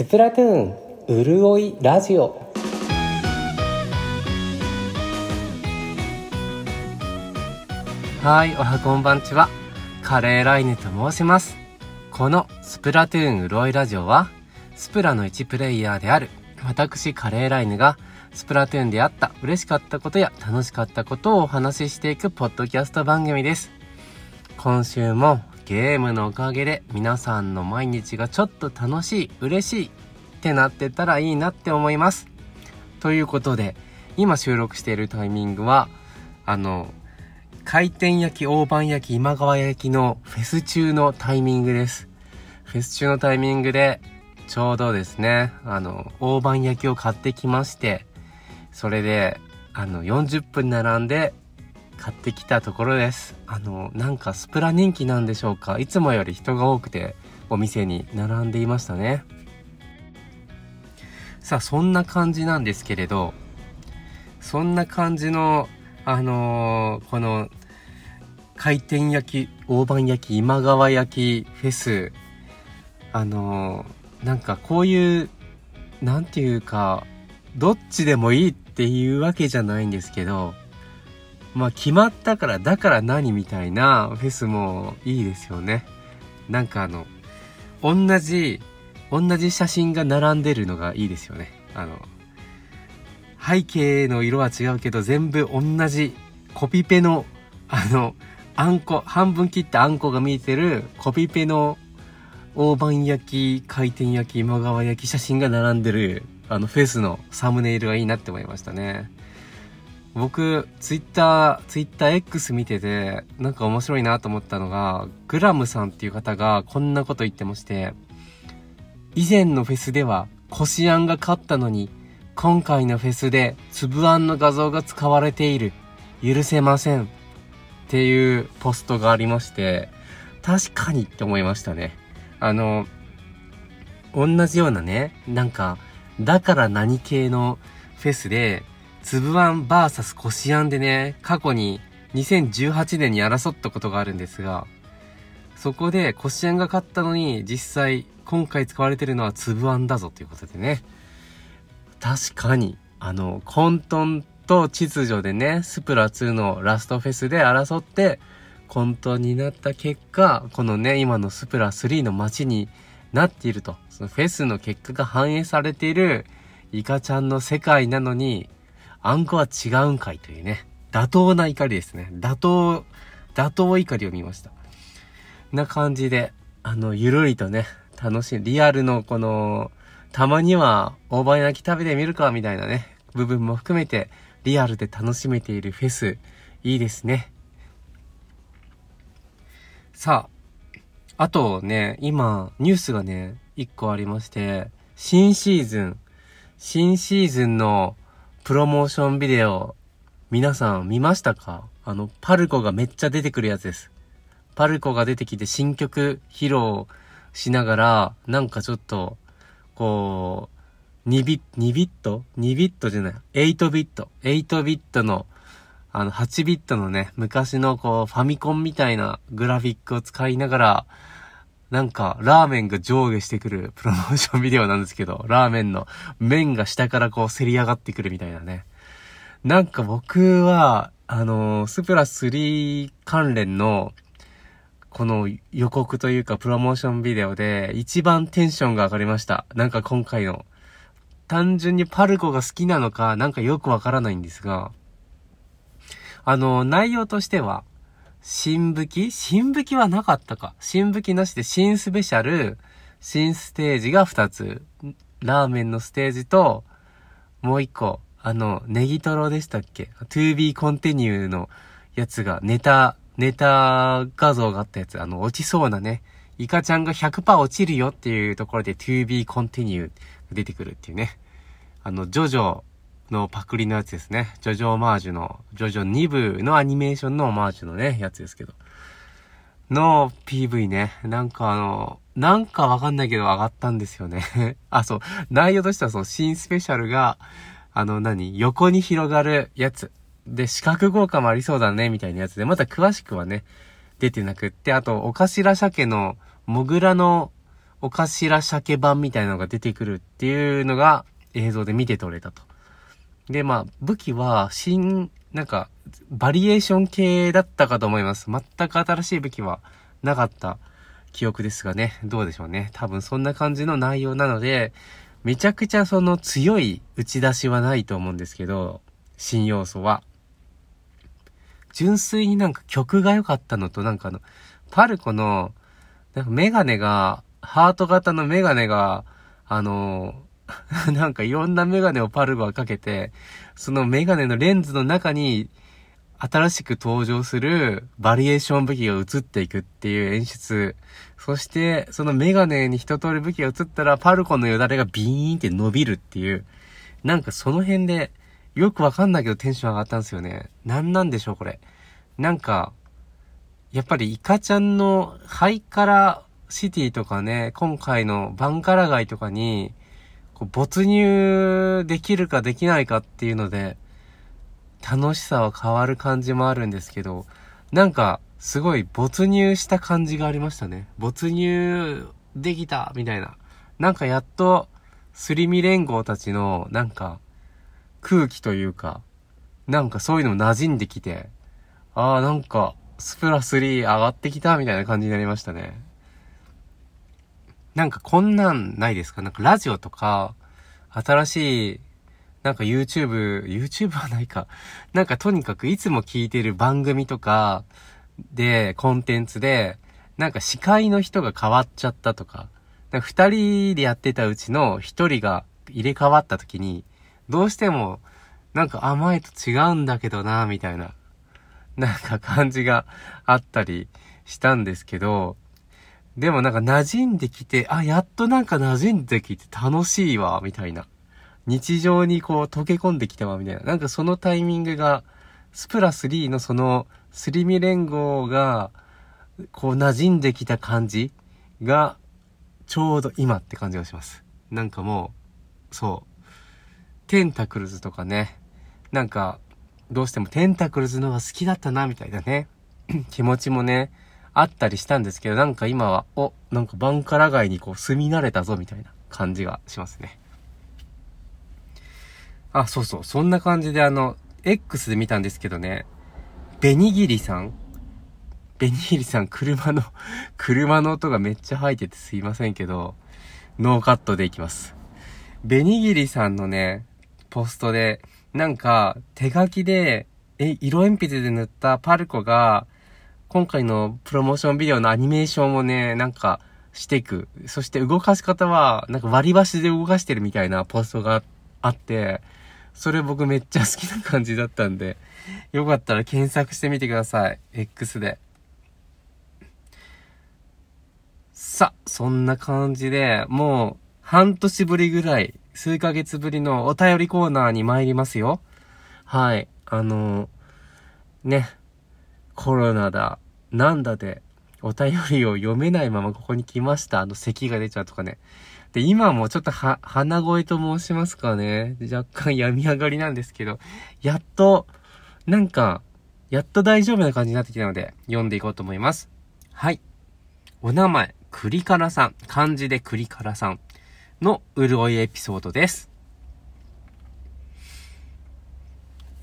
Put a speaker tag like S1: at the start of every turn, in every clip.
S1: スプラトゥーンうるおいラジオ。はいおはこんばんちは。カレーライネと申します。このスプラトゥーンうるおいラジオはスプラの1プレイヤーである私カレーライネがスプラトゥーンであった嬉しかったことや楽しかったことをお話ししていくポッドキャスト番組です。今週もゲームのおかげで皆さんの毎日がちょっと楽しい、嬉しいってなってたらいいなって思います。ということで、今収録しているタイミングは、あの、回転焼き、大判焼き、今川焼きのフェス中のタイミングです。フェス中のタイミングで、ちょうどですね、あの、大判焼きを買ってきまして、それで、あの、40分並んで、買ってきたところです。あの、なんかスプラ人気なんでしょうかいつもより人が多くてお店に並んでいましたね。さあ、そんな感じなんですけれど、そんな感じの、あのー、この、回転焼き、大判焼き、今川焼きフェス、あのー、なんかこういう、なんていうか、どっちでもいいっていうわけじゃないんですけど、まあ決まったからだから何みたいなフェスもいいですよね。なんかあの、同じ、同じ写真が並んでるのがいいですよね。あの、背景の色は違うけど全部同じコピペの、あの、あんこ、半分切ったあんこが見えてるコピペの大判焼き、回転焼き、今川焼き写真が並んでるあのフェスのサムネイルがいいなって思いましたね。僕、ツイッター、ツイッター X 見てて、なんか面白いなと思ったのが、グラムさんっていう方がこんなこと言ってまして、以前のフェスでは、こしあんが勝ったのに、今回のフェスで、つぶあんの画像が使われている。許せません。っていうポストがありまして、確かにって思いましたね。あの、同じようなね、なんか、だから何系のフェスで、つぶあん VS こしあんでね、過去に2018年に争ったことがあるんですが、そこでこしあんが勝ったのに、実際今回使われてるのはつぶあんだぞということでね。確かに、あの、混沌と秩序でね、スプラ2のラストフェスで争って、混沌になった結果、このね、今のスプラ3の街になっていると。そのフェスの結果が反映されているイカちゃんの世界なのに、あんこは違うんかいというね、妥当な怒りですね。妥当、妥当怒りを見ました。な感じで、あの、ゆるりとね、楽しい、リアルのこの、たまには大判焼き食べてみるかみたいなね、部分も含めて、リアルで楽しめているフェス、いいですね。さあ、あとね、今、ニュースがね、一個ありまして、新シーズン、新シーズンのプロモーションビデオ、皆さん見ましたか？あの、パルコがめっちゃ出てくるやつです。パルコが出てきて新曲披露しながら、なんかちょっと、こう、2ビット、2ビット ?2 ビットじゃない。8ビット。8ビットの、あの、8ビットのね、昔のこう、ファミコンみたいなグラフィックを使いながら、なんか、ラーメンが上下してくる プロモーションビデオなんですけど、ラーメンの麺が下からこう、せり上がってくるみたいなね。なんか僕は、あのスプラ3関連の、この予告というかプロモーションビデオで一番テンションが上がりました。なんか今回の。単純にパルコが好きなのか、なんかよくわからないんですが、あの、内容としては、新武器？新武器はなかったか。新武器なしで新スペシャル、新ステージが2つ。ラーメンのステージと、もう1個、あの、ネギトロでしたっけ ?to be continue のやつが、ネタ、ネタ画像があったやつ、あの、落ちそうなね。イカちゃんが100%落ちるよっていうところで to be continue 出てくるっていうね。あの、ジョジョのパクリのやつですね。ジョジョオマージュの、ジョジョ2部のアニメーションのオマージュのね、やつですけど。の PV ね。なんかあの、なんかわかんないけど上がったんですよね。あ、そう。内容としてはその新スペシャルが、あの何、横に広がるやつ。で、視覚効果もありそうだね、みたいなやつで、また詳しくはね、出てなくって、あと、お頭鮭の、モグラの、お頭鮭版みたいなのが出てくるっていうのが映像で見て取れたと。で、まあ、武器は新、なんか、バリエーション系だったかと思います。全く新しい武器はなかった記憶ですがね、どうでしょうね。多分そんな感じの内容なので、めちゃくちゃその強い打ち出しはないと思うんですけど、新要素は。純粋になんか曲が良かったのと、なんかあの、パルコの、なんかメガネが、ハート型のメガネが、あの、なんかいろんなメガネをパルコがかけて、そのメガネのレンズの中に、新しく登場するバリエーション武器が映っていくっていう演出。そして、そのメガネに一通り武器が映ったら、パルコのよだれがビーンって伸びるっていう。なんかその辺で、よくわかんないけどテンション上がったんですよね。なんなんでしょう、これ。なんか、やっぱりイカちゃんのハイカラシティとかね、今回のバンカラ街とかに、没入できるかできないかっていうので、楽しさは変わる感じもあるんですけど、なんか、すごい没入した感じがありましたね。没入できたみたいな。なんかやっと、すり身連合たちの、なんか、空気というか、なんかそういうのも馴染んできて、ああ、なんか、スプラ3上がってきたみたいな感じになりましたね。なんかこんなんないですか？なんかラジオとか、新しいなんか YouTube、YouTube はないか。なんかとにかくいつも聞いてる番組とかで、コンテンツで、なんか司会の人が変わっちゃったとか、か二人でやってたうちの一人が入れ替わった時に、どうしても、なんか甘いと違うんだけどな、みたいな、なんか感じがあったりしたんですけど、でもなんか馴染んできて、あ、やっとなんか馴染んできて楽しいわ、みたいな。日常にこう溶け込んできたわ、みたいな。なんかそのタイミングが、スプラス3のその、スリミ連合が、こう馴染んできた感じが、ちょうど今って感じがします。なんかもう、そう。テンタクルズとかね、なんか、どうしてもテンタクルズのが好きだったな、みたいなね、気持ちもね、あったりしたんですけど、なんか今は、お、なんかバンカラ街にこう住み慣れたぞ、みたいな感じがしますね。あ、そうそう。そんな感じであの、X で見たんですけどね、ベニギリさん？ベニギリさん、車の 車の音がめっちゃ入っててすいませんけど、ノーカットでいきます。ベニギリさんのね、ポストで、なんか、手書きで、え、色鉛筆で塗ったパルコが、今回のプロモーションビデオのアニメーションをね、なんか、していく。そして動かし方は、なんか割り箸で動かしてるみたいなポストがあって、それ僕めっちゃ好きな感じだったんで、よかったら検索してみてください。X で。さ、そんな感じで、もう半年ぶりぐらい、数ヶ月ぶりのお便りコーナーに参りますよ。はい。あの、ね、コロナだ、なんだで、お便りを読めないままここに来ました。あの、咳が出ちゃうとかね。で、今もちょっとは、鼻声と申しますかね。若干病み上がりなんですけど、やっと、なんか、やっと大丈夫な感じになってきたので、読んでいこうと思います。はい。お名前、栗からさん。漢字で栗からさん。の潤いエピソードです。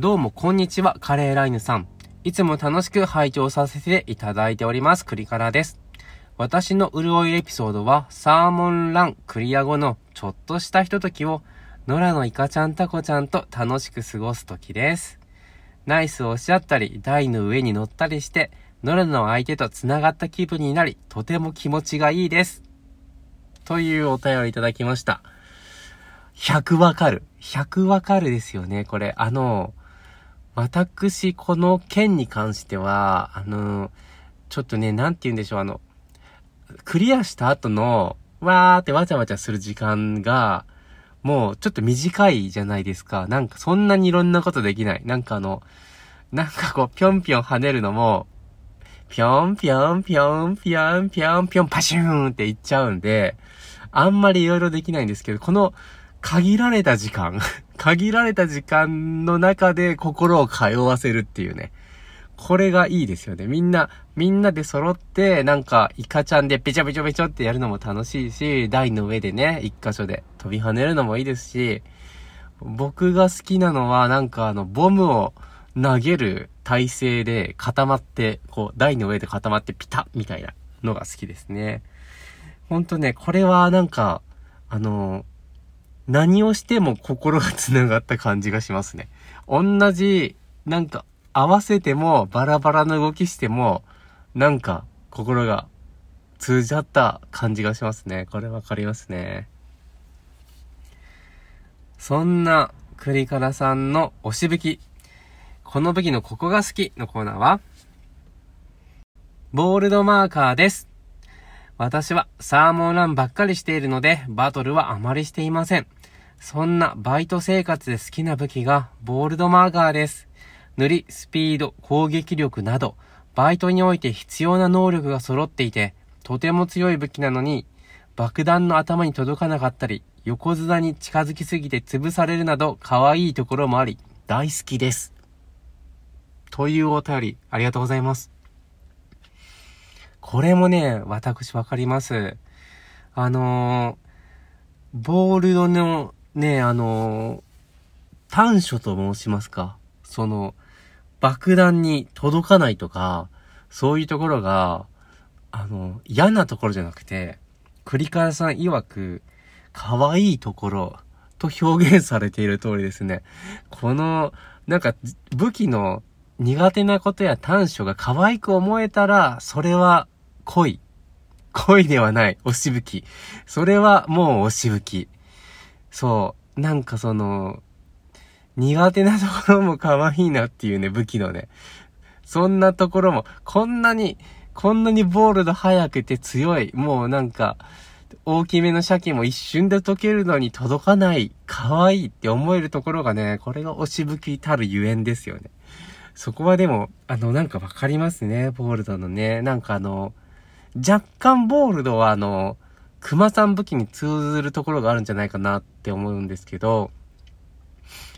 S1: どうも、こんにちは、カレーライヌさん。いつも楽しく拝聴させていただいております、栗からです。私の潤いエピソードは、サーモンランクリア後のちょっとしたひとときを、野良のイカちゃんタコちゃんと楽しく過ごすときです。ナイスをおっしゃったり、台の上に乗ったりして、野良の相手と繋がった気分になり、とても気持ちがいいです。というお便りいただきました。100わかる。100わかるですよね、これ。あの、私、この件に関しては、あの、ちょっとね、なんて言うんでしょう、あの、クリアした後の、わーってわちゃわちゃする時間が、もうちょっと短いじゃないですか。なんかそんなにいろんなことできない。なんかあの、なんかこう、ぴょんぴょん跳ねるのも、ぴょんぴょんぴょんぴょんぴょんぴょんパシューンっていっちゃうんで、あんまりいろいろできないんですけど、この限られた時間、限られた時間の中で心を通わせるっていうね。これがいいですよね。みんな、みんなで揃って、なんか、イカちゃんでべちょべちょべちょってやるのも楽しいし、台の上でね、一箇所で飛び跳ねるのもいいですし、僕が好きなのは、なんかあの、ボムを投げる体勢で固まって、こう、台の上で固まってピタッみたいなのが好きですね。ほんとね、これはなんか、あの、何をしても心が繋がった感じがしますね。同じ、なんか、合わせても、バラバラの動きしても、なんか、心が通じ合った感じがしますね。これわかりますね。そんな、栗からさんの押し吹き。この武器のここが好きのコーナーは、ボールドマーカーです。私はサーモンランばっかりしているので、バトルはあまりしていません。そんなバイト生活で好きな武器がボールドマーカーです。塗り、スピード、攻撃力など、バイトにおいて必要な能力が揃っていて、とても強い武器なのに、爆弾の頭に届かなかったり、横綱に近づきすぎて潰されるなど、可愛いところもあり、大好きです。というお便り、ありがとうございます。これもね、私わかります。あのー、ボールドのね、あのー、短所と申しますか。その、爆弾に届かないとか、そういうところが、あの、嫌なところじゃなくて、栗川さん曰く、可愛いところと表現されている通りですね。この、なんか、武器の苦手なことや短所が可愛く思えたら、それは恋。恋ではない。押し吹き。それはもう押し吹き。そう。なんかその、苦手なところも可愛いなっていうね、武器のね。そんなところも、こんなに、こんなにボールド速くて強い。もうなんか、大きめの鮭も一瞬で溶けるのに届かない。可愛いって思えるところがね、これが押し吹きたるゆえんですよね。そこはでも、あの、なんかわかりますね、ボールドのね。なんかあの、若干ボールドはあの、熊さん武器に通ずるところがあるんじゃないかなって思うんですけど、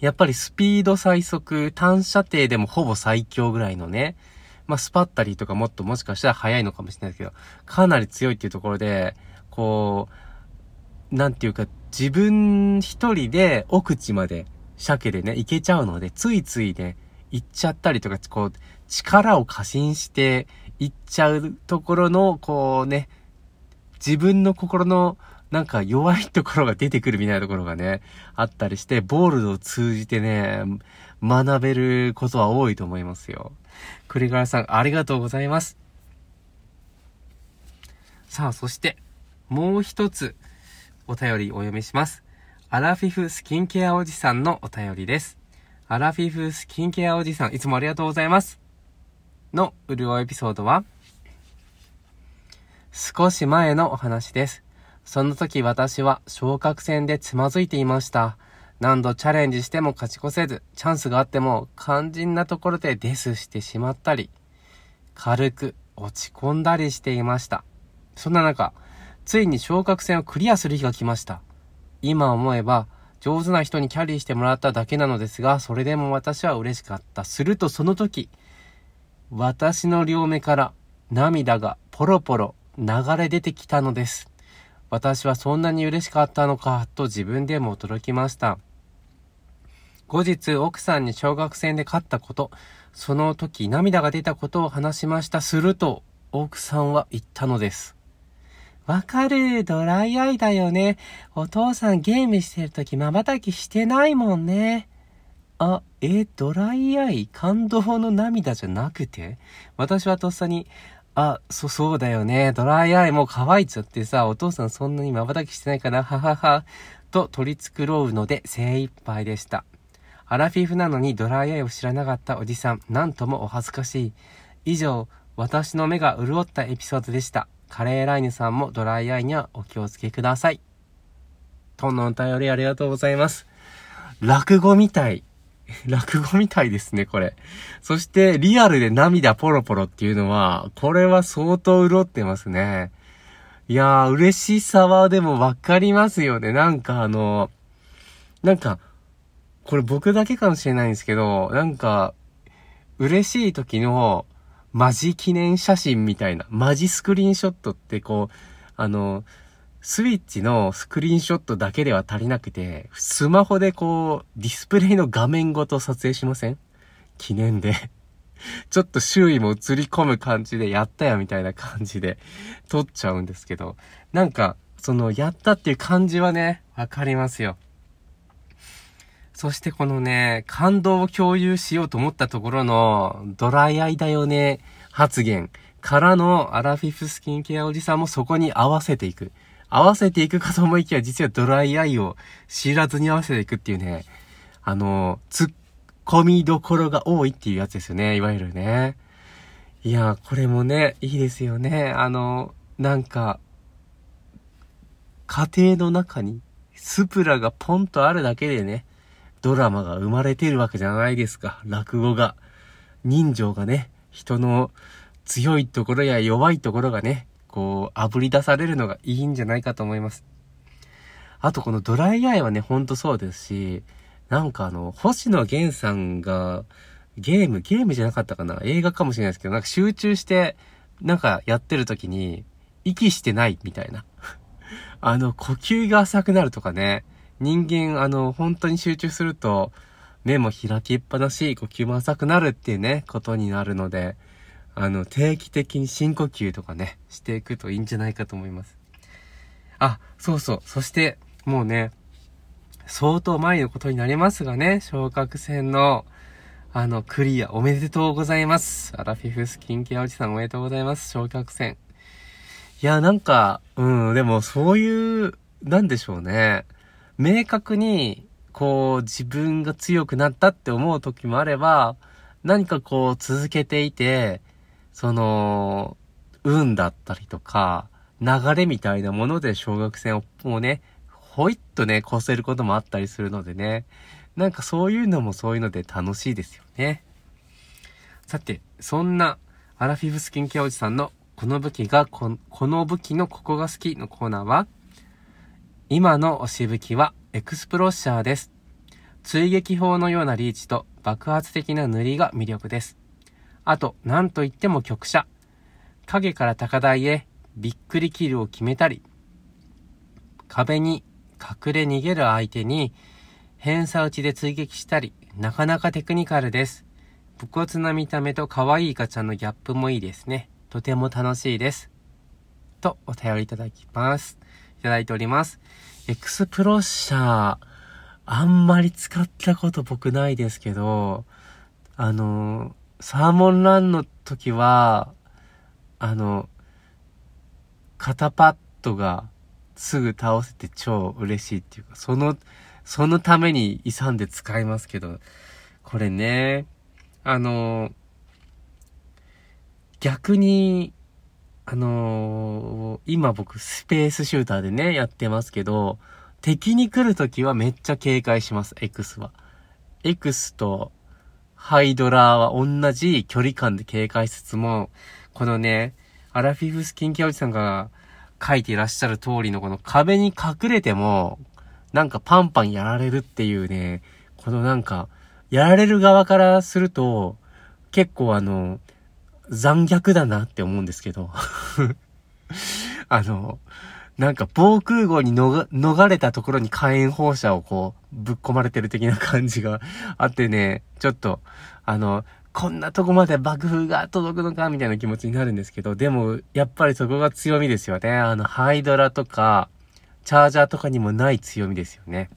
S1: やっぱりスピード最速、単射程でもほぼ最強ぐらいのね、まあ、スパッタリーとかもっともしかしたら速いのかもしれないですけど、かなり強いっていうところで、こう、なんていうか、自分一人で奥地まで鮭でね、行けちゃうので、ついついね、行っちゃったりとか、こう、力を過信して行っちゃうところの、こうね、自分の心のなんか弱いところが出てくるみたいなところがね、あったりして、ボールを通じてね、学べることは多いと思いますよ。栗原さん、ありがとうございます。さあ、そして、もう一つ、お便りお読みします。アラフィフスキンケアおじさんのお便りです。アラフィフスキンケアおじさん、いつもありがとうございます。の、うるおエピソードは、少し前のお話です。その時私は昇格戦でつまずいていました。何度チャレンジしても勝ち越せず、チャンスがあっても肝心なところでデスしてしまったり、軽く落ち込んだりしていました。そんな中、ついに昇格戦をクリアする日が来ました。今思えば、上手な人にキャリーしてもらっただけなのですが、それでも私は嬉しかった。するとその時、私の両目から涙がポロポロ流れ出てきたのです。私はそんなに嬉しかったのか、と自分でも驚きました。後日、奥さんに小学生で勝ったこと、その時涙が出たことを話しました。すると、奥さんは言ったのです。わかる、ドライアイだよね。お父さんゲームしてる時瞬きしてないもんね。あ、え、ドライアイ感動の涙じゃなくて？私はとっさに、あ、そ、そうだよね。ドライアイもう乾いちゃってさ、お父さんそんなに瞬きしてないかな、ははは。と取り繕うので精一杯でした。アラフィフなのにドライアイを知らなかったおじさん、なんともお恥ずかしい。以上、私の目が潤ったエピソードでした。カレーライヌさんもドライアイにはお気をつけください。とんのお便りありがとうございます。落語みたい。落語みたいですね、これ。そして、リアルで涙ポロポロっていうのは、これは相当潤ってますね。いやー、嬉しさはでもわかりますよね。なんかあの、なんか、これ僕だけかもしれないんですけど、なんか、嬉しい時のマジ記念写真みたいな、マジスクリーンショットってこう、あの、スイッチのスクリーンショットだけでは足りなくて、スマホでこう、ディスプレイの画面ごと撮影しません？記念で ちょっと周囲も映り込む感じで、やったよみたいな感じで 撮っちゃうんですけど、なんか、その、やったっていう感じはね、わかりますよ。そしてこのね、感動を共有しようと思ったところの、ドライアイだよね、発言からのアラフィフスキンケアおじさんもそこに合わせていく。合わせていくかと思いきや、実はドライアイを知らずに合わせていくっていうね、あの、突っ込みどころが多いっていうやつですよね、いわゆるね。いや、これもね、いいですよね。あの、なんか、家庭の中にスプラがポンとあるだけでね、ドラマが生まれてるわけじゃないですか。落語が。人情がね、人の強いところや弱いところがね、こう、炙り出されるのがいいんじゃないかと思います。あとこのドライアイはね、ほんとそうですし、なんかあの、星野源さんが、ゲーム、ゲームじゃなかったかな？映画かもしれないですけど、なんか集中して、なんかやってる時に、息してないみたいな。あの、呼吸が浅くなるとかね。人間、あの、本当に集中すると、目も開きっぱなし、呼吸も浅くなるっていうね、ことになるので、あの、定期的に深呼吸とかね、していくといいんじゃないかと思います。あ、そうそう。そして、もうね、相当前のことになりますがね、昇格戦の、あの、クリアおめでとうございます。アラフィフスキンケアおじさんおめでとうございます。昇格戦。いや、なんか、うん、でもそういう、なんでしょうね。明確に、こう、自分が強くなったって思う時もあれば、何かこう、続けていて、その、運だったりとか、流れみたいなもので小学生をもうね、ほいっとね、越せることもあったりするのでね、なんかそういうのもそういうので楽しいですよね。さて、そんなアラフィフスキンケアおじさんのこの武器がこ、この武器のここが好きのコーナーは、今の押し武器はエクスプロッシャーです。追撃砲のようなリーチと爆発的な塗りが魅力です。あと、なんといっても局者。影から高台へびっくりキルを決めたり、壁に隠れ逃げる相手に偏差打ちで追撃したり、なかなかテクニカルです。武骨な見た目と可愛いガチャのギャップもいいですね。とても楽しいです。と、お便りいただきます。いただいております。エクスプロッシャー、あんまり使ったこと僕ないですけど、あの、サーモンランの時は、あの、肩パッドがすぐ倒せて超嬉しいっていうか、その、そのために勇んで使いますけど、これね、あの、逆に、あの、今僕スペースシューターでね、やってますけど、敵に来るときはめっちゃ警戒します、X は。X とハイドラーは同じ距離感で警戒しつつも、このね、アラフィフスキンケアおじさんが書いていらっしゃる通りのこの壁に隠れても、なんかパンパンやられるっていうね、このなんか、やられる側からすると、結構あの、残虐だなって思うんですけど。あの、なんか防空壕に逃れたところに火炎放射をこう、ぶっ込まれてる的な感じがあってね、ちょっと、あの、こんなとこまで爆風が届くのかみたいな気持ちになるんですけど、でも、やっぱりそこが強みですよね。あの、ハイドラとか、チャージャーとかにもない強みですよね。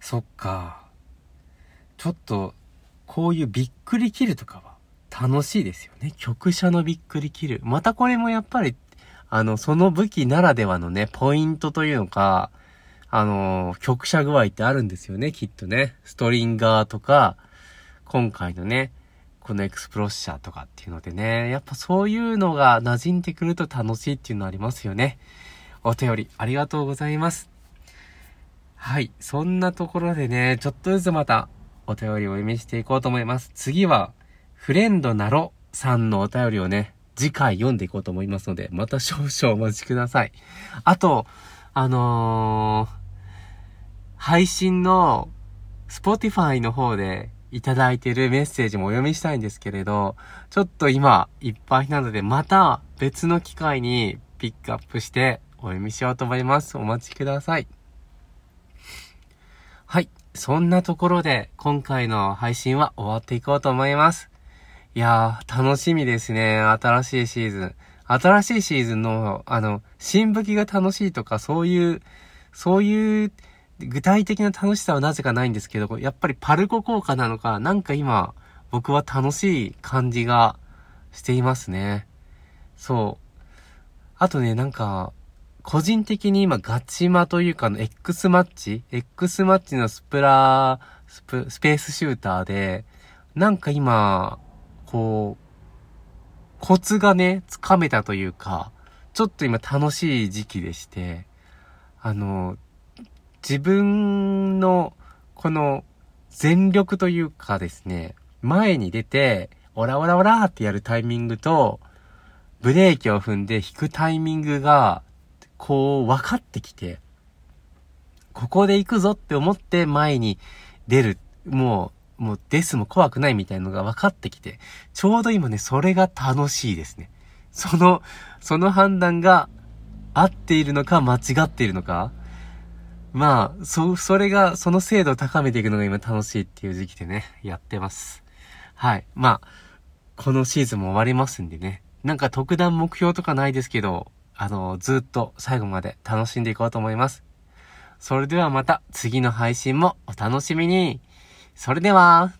S1: そっか。ちょっと、こういうびっくり切るとかは、楽しいですよね。曲者のびっくり切る。またこれもやっぱり、あの、その武器ならではのね、ポイントというのか、あの、曲者具合ってあるんですよね、きっとね。ストリンガーとか、今回のね、このエクスプロッシャーとかっていうのでね、やっぱそういうのが馴染んでくると楽しいっていうのありますよね。お便りありがとうございます。はい。そんなところでね、ちょっとずつまたお便りをお読みしていこうと思います。次は、フレンドなろさんのお便りをね、次回読んでいこうと思いますので、また少々お待ちください。あと、あのー、配信の、Spotify の方で、いただいているメッセージもお読みしたいんですけれど、ちょっと今いっぱいなので、また別の機会にピックアップしてお読みしようと思います。お待ちください。はい。そんなところで今回の配信は終わっていこうと思います。いやー、楽しみですね。新しいシーズン。新しいシーズンの、あの、新武器が楽しいとか、そういう、そういう具体的な楽しさはなぜかないんですけど、やっぱりパルコ効果なのか、なんか今、僕は楽しい感じがしていますね。そう。あとね、なんか、個人的に今ガチマというかの X マッチ ?X マッチのスプラスプ、スペースシューターで、なんか今、こう、コツがね、つかめたというか、ちょっと今楽しい時期でして、あの、自分の、この、全力というかですね、前に出て、オラオラオラってやるタイミングと、ブレーキを踏んで引くタイミングが、こう、分かってきて、ここで行くぞって思って前に出る。もう、もうデスも怖くないみたいのが分かってきて、ちょうど今ね、それが楽しいですね。その、その判断が合っているのか間違っているのか、まあ、そ、それが、その精度を高めていくのが今楽しいっていう時期でね、やってます。はい。まあ、このシーズンも終わりますんでね。なんか特段目標とかないですけど、あの、ずっと最後まで楽しんでいこうと思います。それではまた次の配信もお楽しみに。それでは。